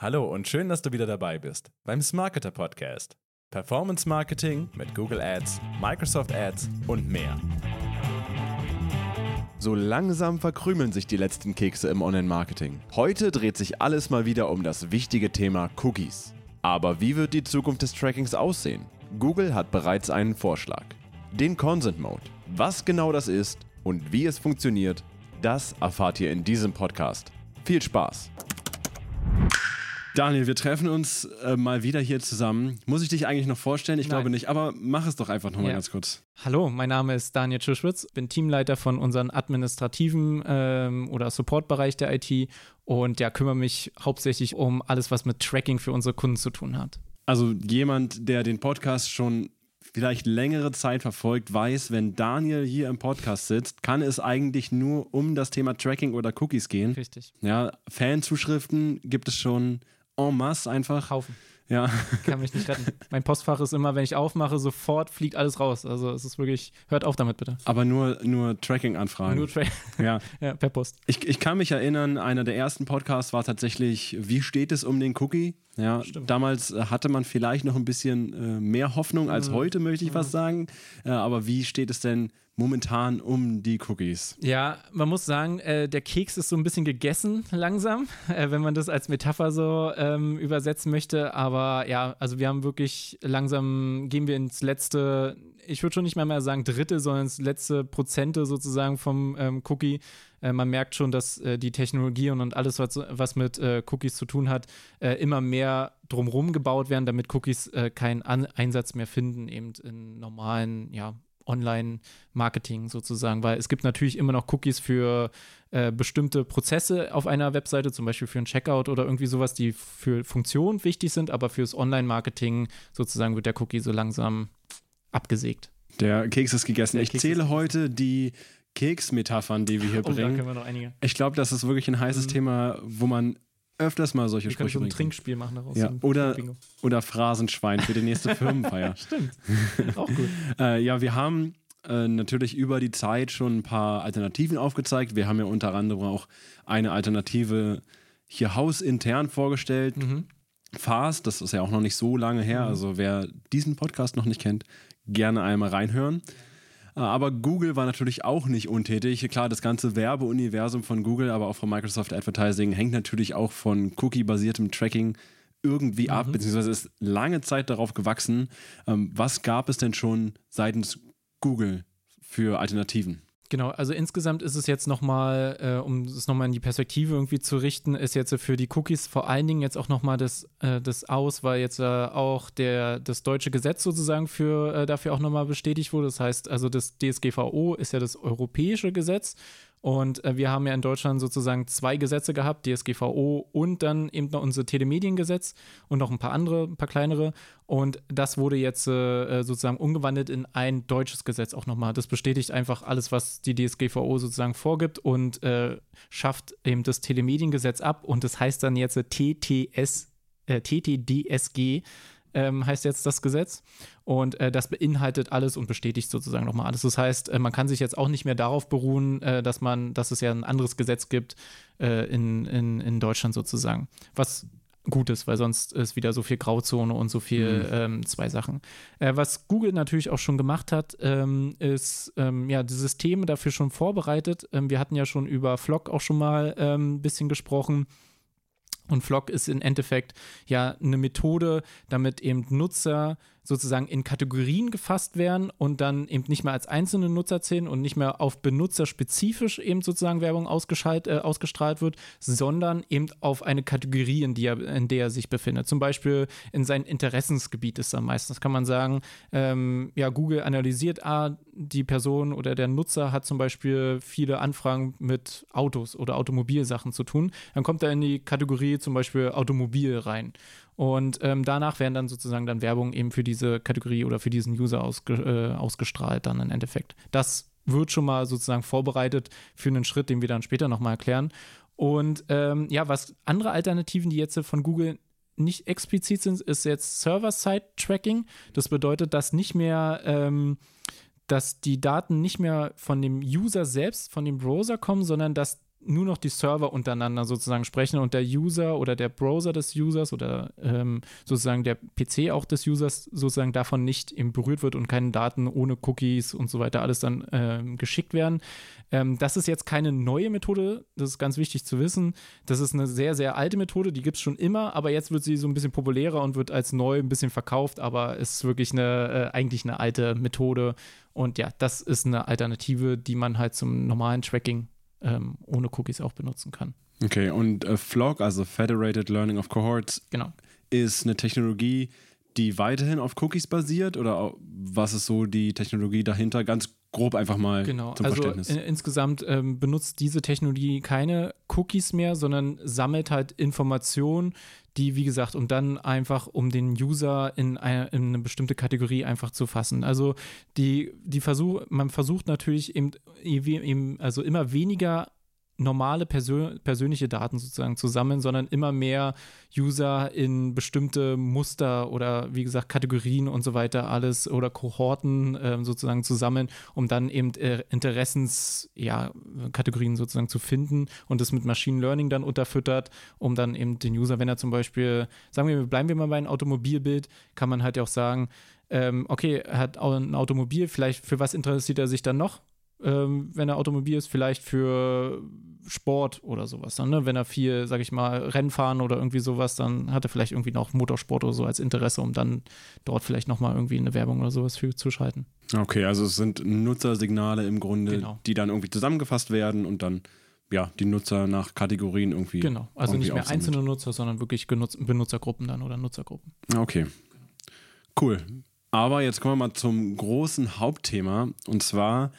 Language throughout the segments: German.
Hallo und schön, dass du wieder dabei bist beim Smarketer Podcast. Performance Marketing mit Google Ads, Microsoft Ads und mehr. So langsam verkrümeln sich die letzten Kekse im Online-Marketing. Heute dreht sich alles mal wieder um das wichtige Thema Cookies. Aber wie wird die Zukunft des Trackings aussehen? Google hat bereits einen Vorschlag. Den Consent Mode. Was genau das ist und wie es funktioniert, das erfahrt ihr in diesem Podcast. Viel Spaß! Daniel, wir treffen uns äh, mal wieder hier zusammen. Muss ich dich eigentlich noch vorstellen? Ich Nein. glaube nicht, aber mach es doch einfach nochmal Ja. ganz kurz. Hallo, mein Name ist Daniel Tschuschwitz, bin Teamleiter von unserem administrativen ähm, oder Supportbereich der IT und ja, kümmere mich hauptsächlich um alles, was mit Tracking für unsere Kunden zu tun hat. Also jemand, der den Podcast schon vielleicht längere Zeit verfolgt, weiß, wenn Daniel hier im Podcast sitzt, kann es eigentlich nur um das Thema Tracking oder Cookies gehen. Richtig. Ja, Fanzuschriften gibt es schon en masse einfach. Haufen. Ja, Kann mich nicht retten. mein Postfach ist immer, wenn ich aufmache, sofort fliegt alles raus. Also es ist wirklich, hört auf damit bitte. aber nur, nur Tracking-Anfragen. Nur Tra Ja. ja, per Post. Ich, ich kann mich erinnern, einer der ersten Podcasts war tatsächlich, wie steht es um den Cookie? Ja, Stimmt. damals äh, hatte man vielleicht noch ein bisschen äh, mehr Hoffnung Mhm. als heute, möchte ich fast sagen. Äh, aber wie steht es denn momentan um die Cookies? Ja, man muss sagen, äh, der Keks ist so ein bisschen gegessen langsam, äh, wenn man das als Metapher so ähm, übersetzen möchte. Aber ja, also wir haben wirklich langsam, gehen wir ins letzte, ich würde schon nicht mal mehr sagen Drittel, sondern ins letzte Prozente sozusagen vom ähm, Cookie. Äh, man merkt schon, dass äh, die Technologie und, und alles, was, was mit äh, Cookies zu tun hat, äh, immer mehr drumherum gebaut werden, damit Cookies äh, keinen An Einsatz mehr finden, eben in normalen, ja, Online-Marketing sozusagen, weil es gibt natürlich immer noch Cookies für äh, bestimmte Prozesse auf einer Webseite, zum Beispiel für ein Checkout oder irgendwie sowas, die für Funktionen wichtig sind, aber fürs Online-Marketing sozusagen wird der Cookie so langsam abgesägt. Der Keks ist gegessen. Der ich Keks zähle heute die Keksmetaphern, die wir hier Oh, da bringen. können wir noch einige. Ich glaube, das ist wirklich ein heißes Thema, wo man öfters mal solche Wir Sprüche so ein. Trinkspiel machen daraus. Ja, oder, oder Phrasenschwein für die nächste Firmenfeier. Stimmt. Auch gut. Äh, ja, wir haben äh, natürlich über die Zeit schon ein paar Alternativen aufgezeigt. Wir haben ja unter anderem auch eine Alternative hier hausintern vorgestellt. Mhm. Fast, das ist ja auch noch nicht so lange her. Also wer diesen Podcast noch nicht kennt, gerne einmal reinhören. Äh, Aber Google war natürlich auch nicht untätig. Klar, das ganze Werbeuniversum von Google, aber auch von Microsoft Advertising hängt natürlich auch von Cookie-basiertem Tracking irgendwie ab, beziehungsweise ist lange Zeit darauf gewachsen. Ähm, was gab es denn schon seitens Google für Alternativen? Genau, also insgesamt ist es jetzt nochmal, äh, um es nochmal in die Perspektive irgendwie zu richten, ist jetzt für die Cookies vor allen Dingen jetzt auch nochmal das, äh, das aus, weil jetzt äh, auch der, das deutsche Gesetz sozusagen für, äh, dafür auch nochmal bestätigt wurde. Das heißt, also das DSGVO ist ja das europäische Gesetz und äh, wir haben ja in Deutschland sozusagen zwei Gesetze gehabt, DSGVO und dann eben noch unser Telemediengesetz und noch ein paar andere, ein paar kleinere. Und das wurde jetzt äh, sozusagen umgewandelt in ein deutsches Gesetz auch nochmal. Das bestätigt einfach alles, was die DSGVO sozusagen vorgibt und äh, schafft eben das Telemediengesetz ab. Und das heißt dann jetzt TTS, äh, TTDSG ähm, heißt jetzt das Gesetz. Und äh, das beinhaltet alles und bestätigt sozusagen nochmal alles. Das heißt, äh, man kann sich jetzt auch nicht mehr darauf beruhen, äh, dass man, dass es ja ein anderes Gesetz gibt äh, in, in, in Deutschland sozusagen. Was gut ist, weil sonst ist wieder so viel Grauzone und so viel ähm, zwei Sachen. Äh, was Google natürlich auch schon gemacht hat, ähm, ist ähm, ja die Systeme dafür schon vorbereitet. Ähm, wir hatten ja schon über Flock auch schon mal ähm, ein bisschen gesprochen. Und Flock ist im Endeffekt ja eine Methode, damit eben Nutzer sozusagen in Kategorien gefasst werden und dann eben nicht mehr als einzelne Nutzer zählen und nicht mehr auf benutzerspezifisch eben sozusagen Werbung ausgeschalt, äh, ausgestrahlt wird, sondern eben auf eine Kategorie, in, er, in der er sich befindet. Zum Beispiel in sein Interessensgebiet ist er meistens. Kann man sagen, ähm, ja, Google analysiert, ah, die Person oder der Nutzer hat zum Beispiel viele Anfragen mit Autos oder Automobilsachen zu tun. Dann kommt er in die Kategorie zum Beispiel Automobil rein. Und ähm, danach werden dann sozusagen dann Werbung eben für diese Kategorie oder für diesen User ausge, äh, ausgestrahlt dann im Endeffekt. Das wird schon mal sozusagen vorbereitet für einen Schritt, den wir dann später nochmal erklären. Und ähm, ja, was andere Alternativen, die jetzt von Google nicht explizit sind, ist jetzt Server-Side-Tracking. Das bedeutet, dass nicht mehr ähm, dass die Daten nicht mehr von dem User selbst, von dem Browser kommen, sondern dass nur noch die Server untereinander sozusagen sprechen und der User oder der Browser des Users oder ähm, sozusagen der PC auch des Users sozusagen davon nicht eben berührt wird und keine Daten ohne Cookies und so weiter alles dann ähm, geschickt werden. Ähm, das ist jetzt keine neue Methode, das ist ganz wichtig zu wissen. Das ist eine sehr, sehr alte Methode, die gibt es schon immer, aber jetzt wird sie so ein bisschen populärer und wird als neu ein bisschen verkauft, aber ist wirklich eine, äh, eigentlich eine alte Methode. Und ja, das ist eine Alternative, die man halt zum normalen Tracking ähm, ohne Cookies auch benutzen kann. Okay, und äh, FLOC, also Federated Learning of Cohorts, genau. ist eine Technologie, die weiterhin auf Cookies basiert oder was ist so die Technologie dahinter? Ganz grob einfach mal genau. zum also Verständnis. In, insgesamt ähm, benutzt diese Technologie keine Cookies mehr, sondern sammelt halt Informationen, die, wie gesagt, um dann einfach, um den User in eine, in eine bestimmte Kategorie einfach zu fassen. Also die, die Versuch, man versucht natürlich eben, eben also immer weniger normale Persön persönliche Daten sozusagen zu sammeln, sondern immer mehr User in bestimmte Muster oder wie gesagt Kategorien und so weiter alles oder Kohorten äh, sozusagen zu sammeln, um dann eben äh, Interessenskategorien ja, sozusagen zu finden und das mit Machine Learning dann unterfüttert, um dann eben den User, wenn er zum Beispiel, sagen wir, bleiben wir mal bei einem Automobilbild, kann man halt ja auch sagen, ähm, okay, er hat ein Automobil, vielleicht für was interessiert er sich dann noch? Ähm, wenn er Automobil ist, vielleicht für Sport oder sowas. Dann, ne? Wenn er viel, sag ich mal, Rennfahren oder irgendwie sowas, dann hat er vielleicht irgendwie noch Motorsport oder so als Interesse, um dann dort vielleicht nochmal irgendwie eine Werbung oder sowas für zu schalten. Okay, also es sind Nutzersignale im Grunde, genau. die dann irgendwie zusammengefasst werden und dann ja, die Nutzer nach Kategorien irgendwie. Genau, also nicht mehr einzelne Nutzer, sondern wirklich Benutzergruppen dann oder Nutzergruppen. Okay. Cool. Aber jetzt kommen wir mal zum großen Hauptthema und zwar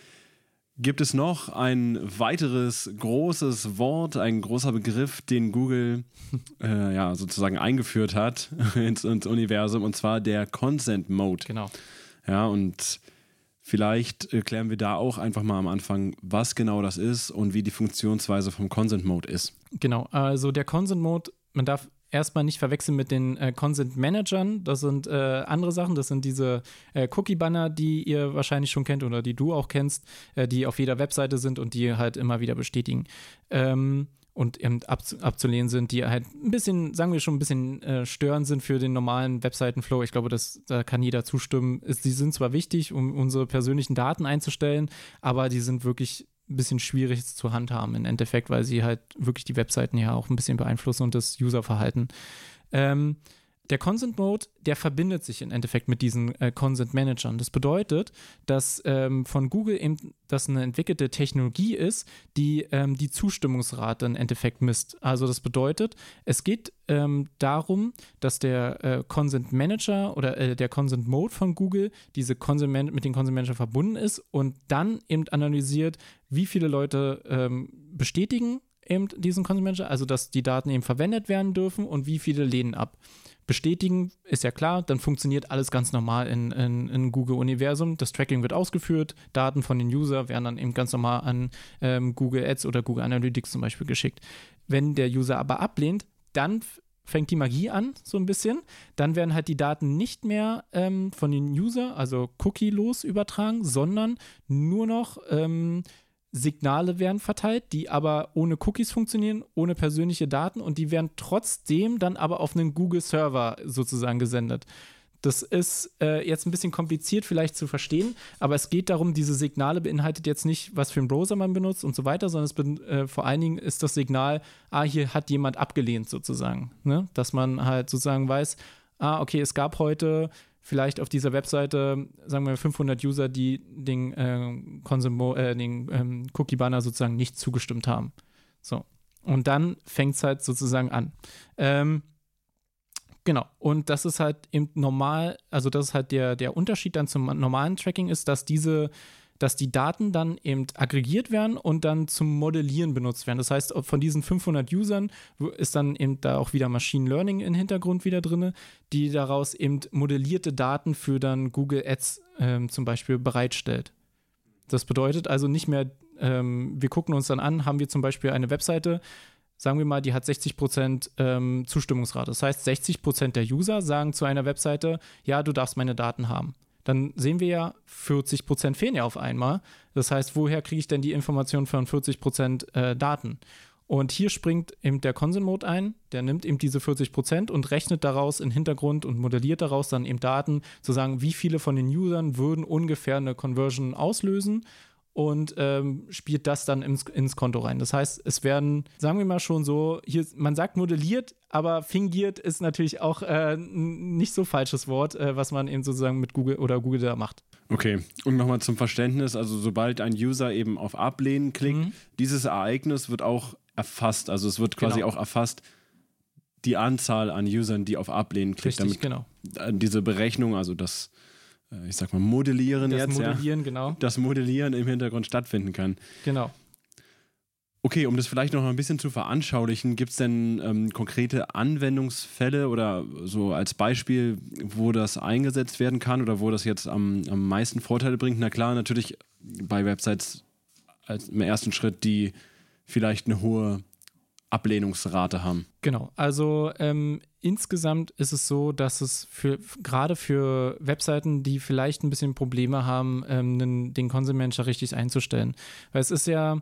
gibt es noch ein weiteres großes Wort, ein großer Begriff, den Google äh, ja, sozusagen eingeführt hat ins, ins, Universum, und zwar der Consent Mode. Genau. Ja, und vielleicht klären wir da auch einfach mal am Anfang, was genau das ist und wie die Funktionsweise vom Consent Mode ist. Genau, also der Consent Mode, man darf erstmal nicht verwechseln mit den äh, Consent Managern. Das sind äh, andere Sachen. Das sind diese äh, Cookie-Banner, die ihr wahrscheinlich schon kennt oder die du auch kennst, äh, die auf jeder Webseite sind und die halt immer wieder bestätigen. Ähm, und eben abzu abzulehnen sind, die halt ein bisschen, sagen wir schon, ein bisschen äh, störend sind für den normalen Webseitenflow. Ich glaube, das, da kann jeder zustimmen. Ist, die sind zwar wichtig, um unsere persönlichen Daten einzustellen, aber die sind wirklich ein bisschen schwierig zu handhaben im Endeffekt, weil sie halt wirklich die Webseiten ja auch ein bisschen beeinflussen und das Userverhalten. Ähm, der Consent Mode, der verbindet sich im Endeffekt mit diesen äh, Consent Managern. Das bedeutet, dass ähm, von Google eben das eine entwickelte Technologie ist, die ähm, die Zustimmungsrate im Endeffekt misst. Also das bedeutet, es geht ähm, darum, dass der äh, Consent Manager oder äh, der Consent Mode von Google diese Consent mit den Consent Manager verbunden ist und dann eben analysiert, wie viele Leute ähm, bestätigen eben diesen Manager, also dass die Daten eben verwendet werden dürfen und wie viele lehnen ab bestätigen, ist ja klar, dann funktioniert alles ganz normal in, in, in Google-Universum. Das Tracking wird ausgeführt, Daten von den User werden dann eben ganz normal an ähm, Google Ads oder Google Analytics zum Beispiel geschickt. Wenn der User aber ablehnt, dann fängt die Magie an, so ein bisschen. Dann werden halt die Daten nicht mehr ähm, von den User, also cookie-los übertragen, sondern nur noch ähm, Signale werden verteilt, die aber ohne Cookies funktionieren, ohne persönliche Daten und die werden trotzdem dann aber auf einen Google-Server sozusagen gesendet. Das ist äh, jetzt ein bisschen kompliziert vielleicht zu verstehen, aber es geht darum, diese Signale beinhaltet jetzt nicht, was für einen Browser man benutzt und so weiter, sondern es äh, vor allen Dingen ist das Signal, ah, hier hat jemand abgelehnt sozusagen. Ne? Dass man halt sozusagen weiß, ah, okay, es gab heute vielleicht auf dieser Webseite, sagen wir 500 User, die den, äh, äh, den ähm, Cookie-Banner sozusagen nicht zugestimmt haben. So. Und dann fängt es halt sozusagen an. Ähm, genau. Und das ist halt eben normal, also das ist halt der, der Unterschied dann zum normalen Tracking ist, dass diese dass die Daten dann eben aggregiert werden und dann zum Modellieren benutzt werden. Das heißt, von diesen 500 Usern ist dann eben da auch wieder Machine Learning im Hintergrund wieder drin, die daraus eben modellierte Daten für dann Google Ads ähm, zum Beispiel bereitstellt. Das bedeutet also nicht mehr, ähm, wir gucken uns dann an, haben wir zum Beispiel eine Webseite, sagen wir mal, die hat 60% ähm, Zustimmungsrate. Das heißt, 60% der User sagen zu einer Webseite, ja, du darfst meine Daten haben. Dann sehen wir ja, 40 Prozent fehlen ja auf einmal. Das heißt, woher kriege ich denn die Information von 40 Prozent äh, Daten? Und hier springt eben der Consent Mode ein, der nimmt eben diese 40 Prozent und rechnet daraus im Hintergrund und modelliert daraus dann eben Daten, zu sagen, wie viele von den Usern würden ungefähr eine Conversion auslösen und ähm, spielt das dann ins, ins Konto rein. Das heißt, es werden, sagen wir mal schon so, hier, man sagt modelliert, aber fingiert ist natürlich auch äh, nicht so falsches Wort, äh, was man eben sozusagen mit Google oder Google da macht. Okay, und nochmal zum Verständnis, also sobald ein User eben auf Ablehnen klickt, mhm. dieses Ereignis wird auch erfasst. Also es wird quasi genau. auch erfasst, die Anzahl an Usern, die auf Ablehnen klickt. Richtig, genau. Diese Berechnung, also das, ich sag mal, Modellieren das jetzt. Modellieren, ja, genau. Das Modellieren im Hintergrund stattfinden kann. Genau. Okay, um das vielleicht noch ein bisschen zu veranschaulichen, gibt es denn ähm, konkrete Anwendungsfälle oder so als Beispiel, wo das eingesetzt werden kann oder wo das jetzt am, am meisten Vorteile bringt? Na klar, natürlich bei Websites als im ersten Schritt, die vielleicht eine hohe Ablehnungsrate haben. Genau, also ähm, insgesamt ist es so, dass es für gerade für Webseiten, die vielleicht ein bisschen Probleme haben, ähm, den, den Consent richtig einzustellen. Weil es ist ja,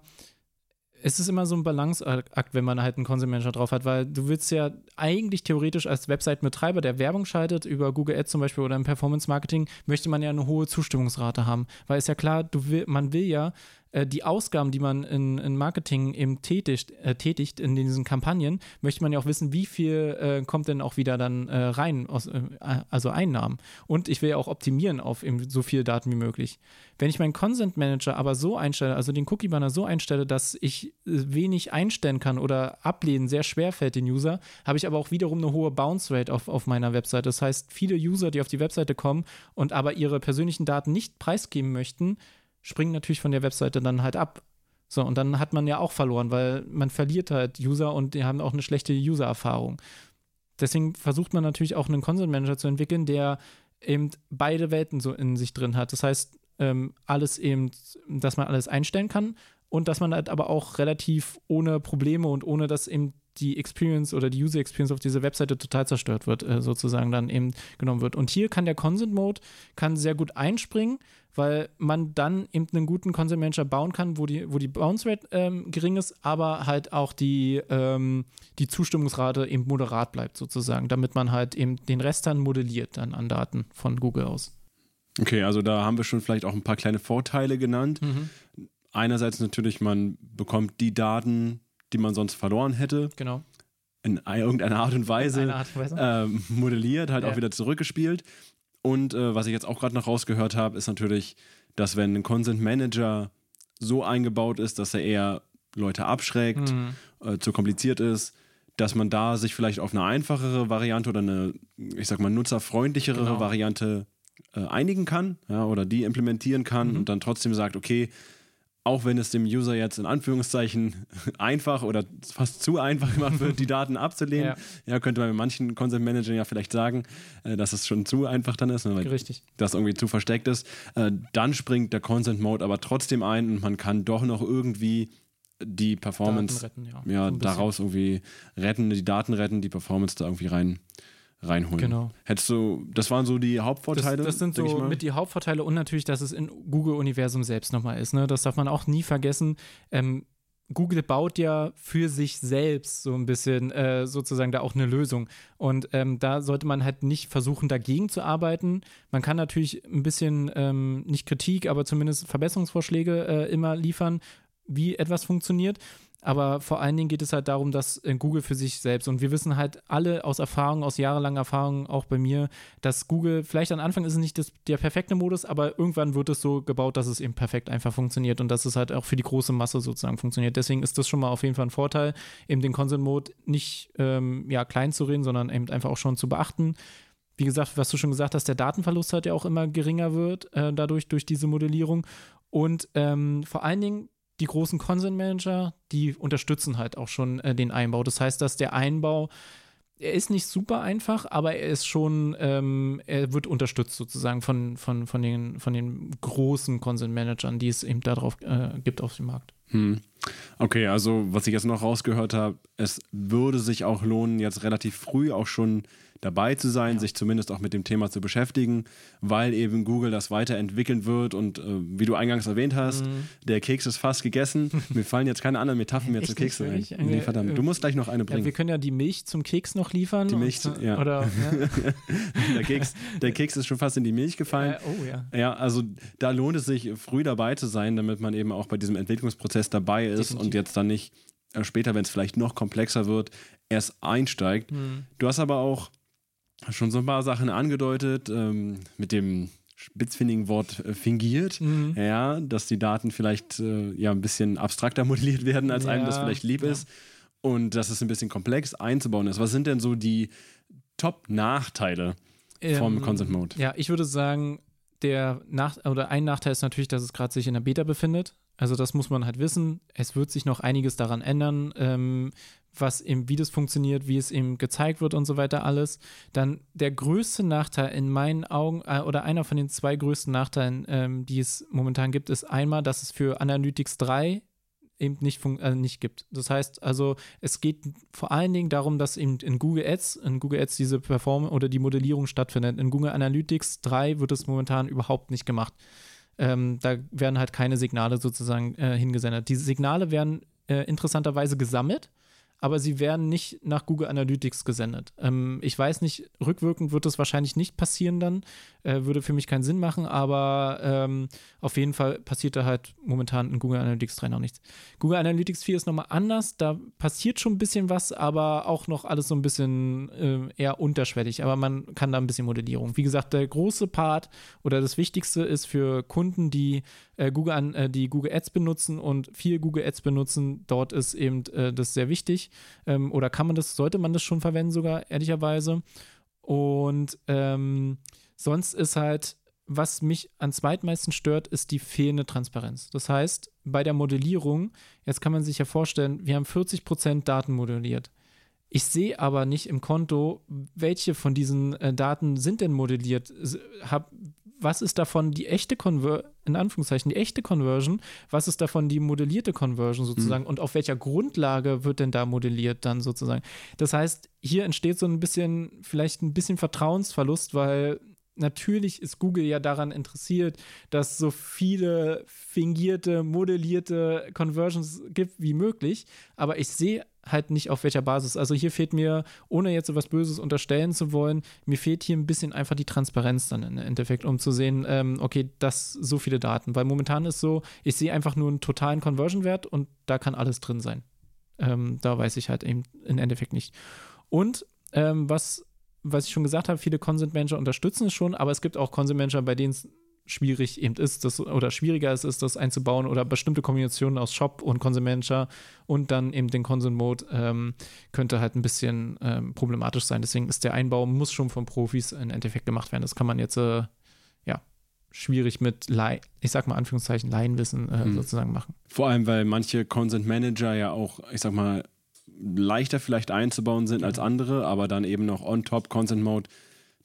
es ist immer so ein Balanceakt, wenn man halt einen Manager drauf hat, weil du willst ja eigentlich theoretisch als Website-Betreiber, der Werbung schaltet, über Google Ads zum Beispiel oder im Performance Marketing, möchte man ja eine hohe Zustimmungsrate haben. Weil es ja klar, will, man will ja die Ausgaben, die man in, in Marketing eben tätigt, äh, tätigt, in diesen Kampagnen, möchte man ja auch wissen, wie viel äh, kommt denn auch wieder dann äh, rein, aus, äh, also Einnahmen. Und ich will ja auch optimieren auf eben so viele Daten wie möglich. Wenn ich meinen Consent Manager aber so einstelle, also den Cookie Banner so einstelle, dass ich wenig einstellen kann oder ablehnen sehr schwer fällt den User, habe ich aber auch wiederum eine hohe Bounce Rate auf, auf meiner Webseite. Das heißt, viele User, die auf die Webseite kommen und aber ihre persönlichen Daten nicht preisgeben möchten, springen natürlich von der Webseite dann halt ab. So, und dann hat man ja auch verloren, weil man verliert halt User und die haben auch eine schlechte User-Erfahrung. Deswegen versucht man natürlich auch einen Consent Manager zu entwickeln, der eben beide Welten so in sich drin hat. Das heißt, ähm, alles eben, dass man alles einstellen kann und dass man halt aber auch relativ ohne Probleme und ohne dass eben die Experience oder die User Experience auf dieser Webseite total zerstört wird, äh, sozusagen dann eben genommen wird. Und hier kann der Consent Mode kann sehr gut einspringen weil man dann eben einen guten Consent Manager bauen kann, wo die, wo die Bounce Rate ähm, gering ist, aber halt auch die, ähm, die Zustimmungsrate eben moderat bleibt, sozusagen, damit man halt eben den Rest dann modelliert dann an Daten von Google aus. Okay, also da haben wir schon vielleicht auch ein paar kleine Vorteile genannt. Mhm. Einerseits natürlich, man bekommt die Daten, die man sonst verloren hätte. Genau in irgendeiner Art und Weise, Art und Weise. Ähm, modelliert, halt ja. auch wieder zurückgespielt. Und äh, was ich jetzt auch gerade noch rausgehört habe, ist natürlich, dass wenn ein Consent Manager so eingebaut ist, dass er eher Leute abschreckt, mhm. äh, zu kompliziert ist, dass man da sich vielleicht auf eine einfachere Variante oder eine, ich sag mal, nutzerfreundlichere genau. Variante äh, einigen kann ja, oder die implementieren kann mhm. und dann trotzdem sagt, okay, auch wenn es dem User jetzt in Anführungszeichen einfach oder fast zu einfach gemacht wird, die Daten abzulehnen. Ja. ja, könnte man mit manchen Consent Managern ja vielleicht sagen, äh, dass es schon zu einfach dann ist, ne, weil Richtig. das irgendwie zu versteckt ist. Äh, dann springt der Consent Mode aber trotzdem ein und man kann doch noch irgendwie die Performance retten, ja, ja daraus irgendwie retten, die Daten retten, die Performance da irgendwie rein reinholen. Genau. Hättest du, das waren so die Hauptvorteile? Das, das sind so mit die Hauptvorteile und natürlich, dass es in Google-Universum selbst nochmal ist. Ne? Das darf man auch nie vergessen. Ähm, Google baut ja für sich selbst so ein bisschen äh, sozusagen da auch eine Lösung. Und ähm, da sollte man halt nicht versuchen, dagegen zu arbeiten. Man kann natürlich ein bisschen, ähm, nicht Kritik, aber zumindest Verbesserungsvorschläge äh, immer liefern, wie etwas funktioniert. Aber vor allen Dingen geht es halt darum, dass äh, Google für sich selbst, und wir wissen halt alle aus Erfahrung, aus jahrelanger Erfahrung, auch bei mir, dass Google, vielleicht am Anfang ist es nicht das, der perfekte Modus, aber irgendwann wird es so gebaut, dass es eben perfekt einfach funktioniert und dass es halt auch für die große Masse sozusagen funktioniert. Deswegen ist das schon mal auf jeden Fall ein Vorteil, eben den Consent-Mode nicht ähm, ja, klein zu reden, sondern eben einfach auch schon zu beachten wie gesagt, was du schon gesagt hast, der Datenverlust halt ja auch immer geringer wird, äh, dadurch, durch diese Modellierung. Und ähm, vor allen Dingen die großen Consent Manager, die unterstützen halt auch schon äh, den Einbau. Das heißt, dass der Einbau, er ist nicht super einfach, aber er ist schon, ähm, er wird unterstützt sozusagen von, von, von, den, von den großen Consent Managern, die es eben darauf äh, gibt auf dem Markt. Hm. Okay, also was ich jetzt noch rausgehört habe, es würde sich auch lohnen, jetzt relativ früh auch schon dabei zu sein, ja. sich zumindest auch mit dem Thema zu beschäftigen, weil eben Google das weiterentwickeln wird und äh, wie du eingangs erwähnt hast, mhm. der Keks ist fast gegessen. Mir fallen jetzt keine anderen Metaphern mehr zu Keksen ein. Nee, verdammt. Du musst gleich noch eine bringen. Ja, wir können ja die Milch zum Keks noch liefern. Die Milch, und, ja. Oder, ja. der, Keks, der Keks ist schon fast in die Milch gefallen. Äh, oh ja. Ja, also da lohnt es sich, früh dabei zu sein, damit man eben auch bei diesem Entwicklungsprozess dabei ist Definitiv. und jetzt dann nicht äh, später, wenn es vielleicht noch komplexer wird, erst einsteigt. Mhm. Du hast aber auch schon so ein paar Sachen angedeutet ähm, mit dem spitzfindigen Wort äh, fingiert, mhm. ja, dass die Daten vielleicht äh, ja ein bisschen abstrakter modelliert werden, als ja, einem das vielleicht lieb ja. ist und dass es ein bisschen komplex einzubauen ist. Was sind denn so die Top-Nachteile ähm, vom Consent Mode? Ja, ich würde sagen, der Nach oder ein Nachteil ist natürlich, dass es gerade sich in der Beta befindet. Also das muss man halt wissen. Es wird sich noch einiges daran ändern, ähm, was eben, wie das funktioniert, wie es eben gezeigt wird und so weiter alles. Dann der größte Nachteil in meinen Augen äh, oder einer von den zwei größten Nachteilen, ähm, die es momentan gibt, ist einmal, dass es für Analytics 3 eben nicht, äh, nicht gibt. Das heißt also, es geht vor allen Dingen darum, dass eben in Google Ads, in Google Ads diese Performance oder die Modellierung stattfindet. In Google Analytics 3 wird es momentan überhaupt nicht gemacht. Ähm, da werden halt keine Signale sozusagen äh, hingesendet. Diese Signale werden äh, interessanterweise gesammelt aber sie werden nicht nach Google Analytics gesendet. Ähm, ich weiß nicht, rückwirkend wird das wahrscheinlich nicht passieren dann, äh, würde für mich keinen Sinn machen, aber ähm, auf jeden Fall passiert da halt momentan in Google Analytics 3 noch nichts. Google Analytics 4 ist nochmal anders, da passiert schon ein bisschen was, aber auch noch alles so ein bisschen äh, eher unterschwellig, aber man kann da ein bisschen Modellierung. Wie gesagt, der große Part oder das Wichtigste ist für Kunden, die äh, Google an, äh, die Google Ads benutzen und viel Google Ads benutzen, dort ist eben äh, das sehr wichtig. Ähm, oder kann man das, sollte man das schon verwenden, sogar ehrlicherweise. Und ähm, sonst ist halt, was mich an zweitmeisten stört, ist die fehlende Transparenz. Das heißt, bei der Modellierung, jetzt kann man sich ja vorstellen, wir haben 40% Daten modelliert. Ich sehe aber nicht im Konto, welche von diesen äh, Daten sind denn modelliert. Hab, was ist davon die echte Conversion, in Anführungszeichen, die echte Conversion, was ist davon die modellierte Conversion sozusagen mhm. und auf welcher Grundlage wird denn da modelliert dann sozusagen. Das heißt, hier entsteht so ein bisschen, vielleicht ein bisschen Vertrauensverlust, weil natürlich ist Google ja daran interessiert, dass so viele fingierte, modellierte Conversions gibt wie möglich, aber ich sehe halt nicht auf welcher Basis. Also hier fehlt mir, ohne jetzt so was Böses unterstellen zu wollen, mir fehlt hier ein bisschen einfach die Transparenz dann im Endeffekt, um zu sehen, ähm, okay, das so viele Daten. Weil momentan ist so, ich sehe einfach nur einen totalen Conversion-Wert und da kann alles drin sein. Ähm, da weiß ich halt eben im Endeffekt nicht. Und ähm, was, was ich schon gesagt habe, viele Consent Manager unterstützen es schon, aber es gibt auch Consent Manager, bei denen es schwierig eben ist, das, oder schwieriger es ist, das einzubauen oder bestimmte Kombinationen aus Shop und Consent Manager und dann eben den Consent Mode ähm, könnte halt ein bisschen ähm, problematisch sein. Deswegen ist der Einbau, muss schon von Profis im Endeffekt gemacht werden. Das kann man jetzt, äh, ja, schwierig mit, Lai ich sag mal Anführungszeichen, Laienwissen äh, mhm. sozusagen machen. Vor allem, weil manche Consent Manager ja auch, ich sag mal, leichter vielleicht einzubauen sind als andere, aber dann eben noch on top Consent Mode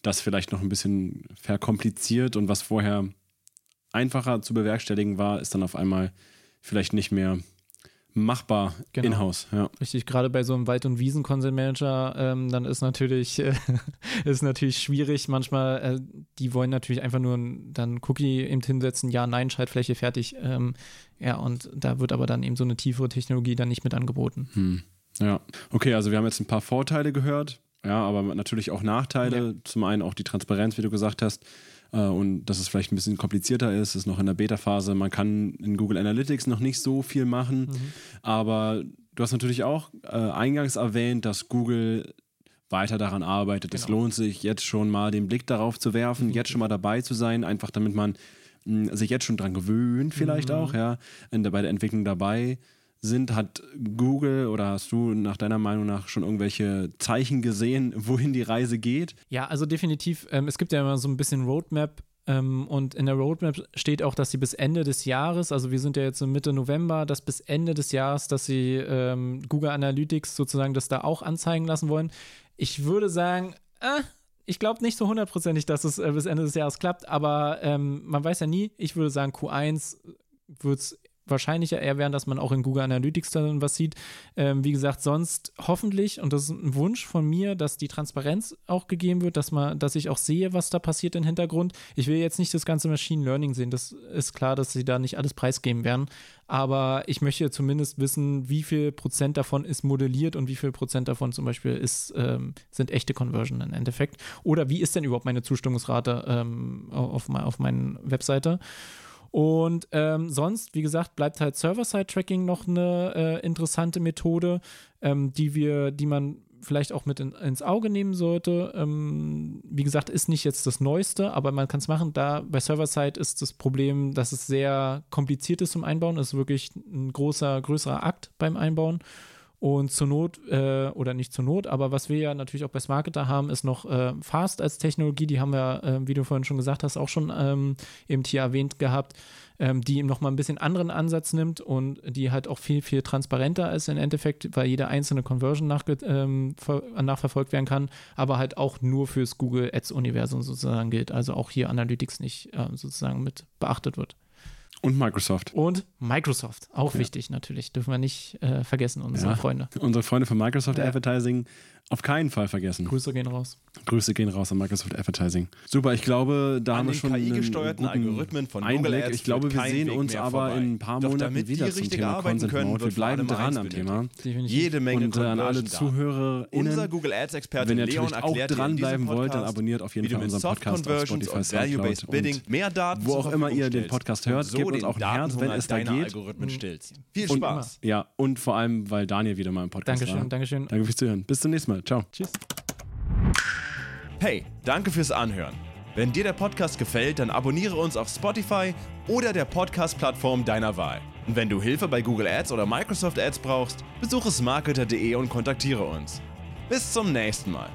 das vielleicht noch ein bisschen verkompliziert und was vorher einfacher zu bewerkstelligen war, ist dann auf einmal vielleicht nicht mehr machbar genau. in-house. Ja. Richtig, gerade bei so einem Wald- und Wiesen-Consent-Manager, ähm, dann ist natürlich, äh, ist natürlich schwierig. Manchmal, äh, die wollen natürlich einfach nur dann Cookie eben hinsetzen, ja, nein, Schaltfläche fertig. Ähm, ja, und da wird aber dann eben so eine tiefere Technologie dann nicht mit angeboten. Hm. Ja, okay, also wir haben jetzt ein paar Vorteile gehört. Ja, aber natürlich auch Nachteile. Ja. Zum einen auch die Transparenz, wie du gesagt hast. Äh, und dass es vielleicht ein bisschen komplizierter ist, ist noch in der Beta-Phase. Man kann in Google Analytics noch nicht so viel machen. Mhm. Aber du hast natürlich auch äh, eingangs erwähnt, dass Google weiter daran arbeitet. Genau. Es lohnt sich jetzt schon mal den Blick darauf zu werfen, mhm. jetzt schon mal dabei zu sein, einfach damit man mh, hm, sich jetzt schon dran gewöhnt, vielleicht mhm. auch, ja, in, bei der Entwicklung dabei sind. Hat Google oder hast du nach deiner Meinung nach schon irgendwelche Zeichen gesehen, wohin die Reise geht? Ja, also definitiv. Ähm, es gibt ja immer so ein bisschen Roadmap. Ähm, und in der Roadmap steht auch, dass sie bis Ende des Jahres, also wir sind ja jetzt Mitte November, dass bis Ende des Jahres, dass sie ähm, Google Analytics sozusagen das da auch anzeigen lassen wollen. Ich würde sagen, äh, ich glaube nicht so hundertprozentig, dass es äh, bis Ende des Jahres klappt, aber ähm, man weiß ja nie. Ich würde sagen, Q1 wird es wahrscheinlicher eher werden, dass man auch in Google Analytics dann was sieht. Ähm, wie gesagt, sonst hoffentlich, und das ist ein Wunsch von mir, dass die Transparenz auch gegeben wird, dass man, dass ich auch sehe, was da passiert im Hintergrund. Ich will jetzt nicht das ganze Machine Learning sehen. Das ist klar, dass sie da nicht alles preisgeben werden. Aber ich möchte zumindest wissen, wie viel Prozent davon ist modelliert und wie viel Prozent davon zum Beispiel ist, ähm, sind echte Conversion im Endeffekt. Oder wie ist denn überhaupt meine Zustimmungsrate ähm, auf, auf meiner Webseite? Und ähm, sonst, wie gesagt, bleibt halt Server-Side-Tracking noch eine äh, interessante Methode, ähm, die wir, die man vielleicht auch mit in, ins Auge nehmen sollte. Ähm, wie gesagt, ist nicht jetzt das Neueste, aber man kann es machen. Da bei Server-Side ist das Problem, dass es sehr kompliziert ist zum Einbauen. Es ist wirklich ein großer, größerer Akt beim Einbauen. Und zur Not, äh, oder nicht zur Not, aber was wir ja natürlich auch bei Smarketer haben, ist noch äh, Fast als Technologie. Die haben wir, äh, wie du vorhin schon gesagt hast, auch schon ähm, eben hier erwähnt gehabt, ähm, die eben nochmal ein bisschen anderen Ansatz nimmt und die halt auch viel, viel transparenter ist im Endeffekt, weil jede einzelne Conversion ähm, nachverfolgt werden kann, aber halt auch nur fürs Google Ads-Universum sozusagen gilt. Also auch hier Analytics nicht äh, sozusagen mit beachtet wird. Und Microsoft. Und Microsoft, auch ja. wichtig natürlich. Dürfen wir nicht äh, vergessen, unsere ja. Freunde. Unsere Freunde von Microsoft ja. Advertising auf keinen Fall vergessen. Grüße gehen raus. Grüße gehen raus an Microsoft Advertising. Super, ich glaube, da an haben wir schon einen KI-gesteuerten Algorithmen von Google Ads Ich glaube, wir sehen uns aber vorbei. in ein paar Doch Monaten wieder zum Thema Content können, Mode. Wir bleiben dran am Thema. Jede Menge Und äh, an alle ZuhörerInnen, Unser Google Ads-Experte wenn ihr Leon natürlich auch dranbleiben wollt, dann abonniert auf jeden Fall unseren Podcast auf Spotify, Soundcloud und mehr Daten wo auch immer ihr den Podcast hört, gebt uns auch ein Herz, wenn es da geht. Viel Spaß. Ja, und vor allem, weil Daniel wieder mal im Podcast war. Dankeschön, Dankeschön. Danke fürs Zuhören. Bis zum nächsten Mal. Ciao. Tschüss. Hey, danke fürs Anhören. Wenn dir der Podcast gefällt, dann abonniere uns auf Spotify oder der Podcast-Plattform deiner Wahl. Und wenn du Hilfe bei Google Ads oder Microsoft Ads brauchst, besuche smarketer.de und kontaktiere uns. Bis zum nächsten Mal.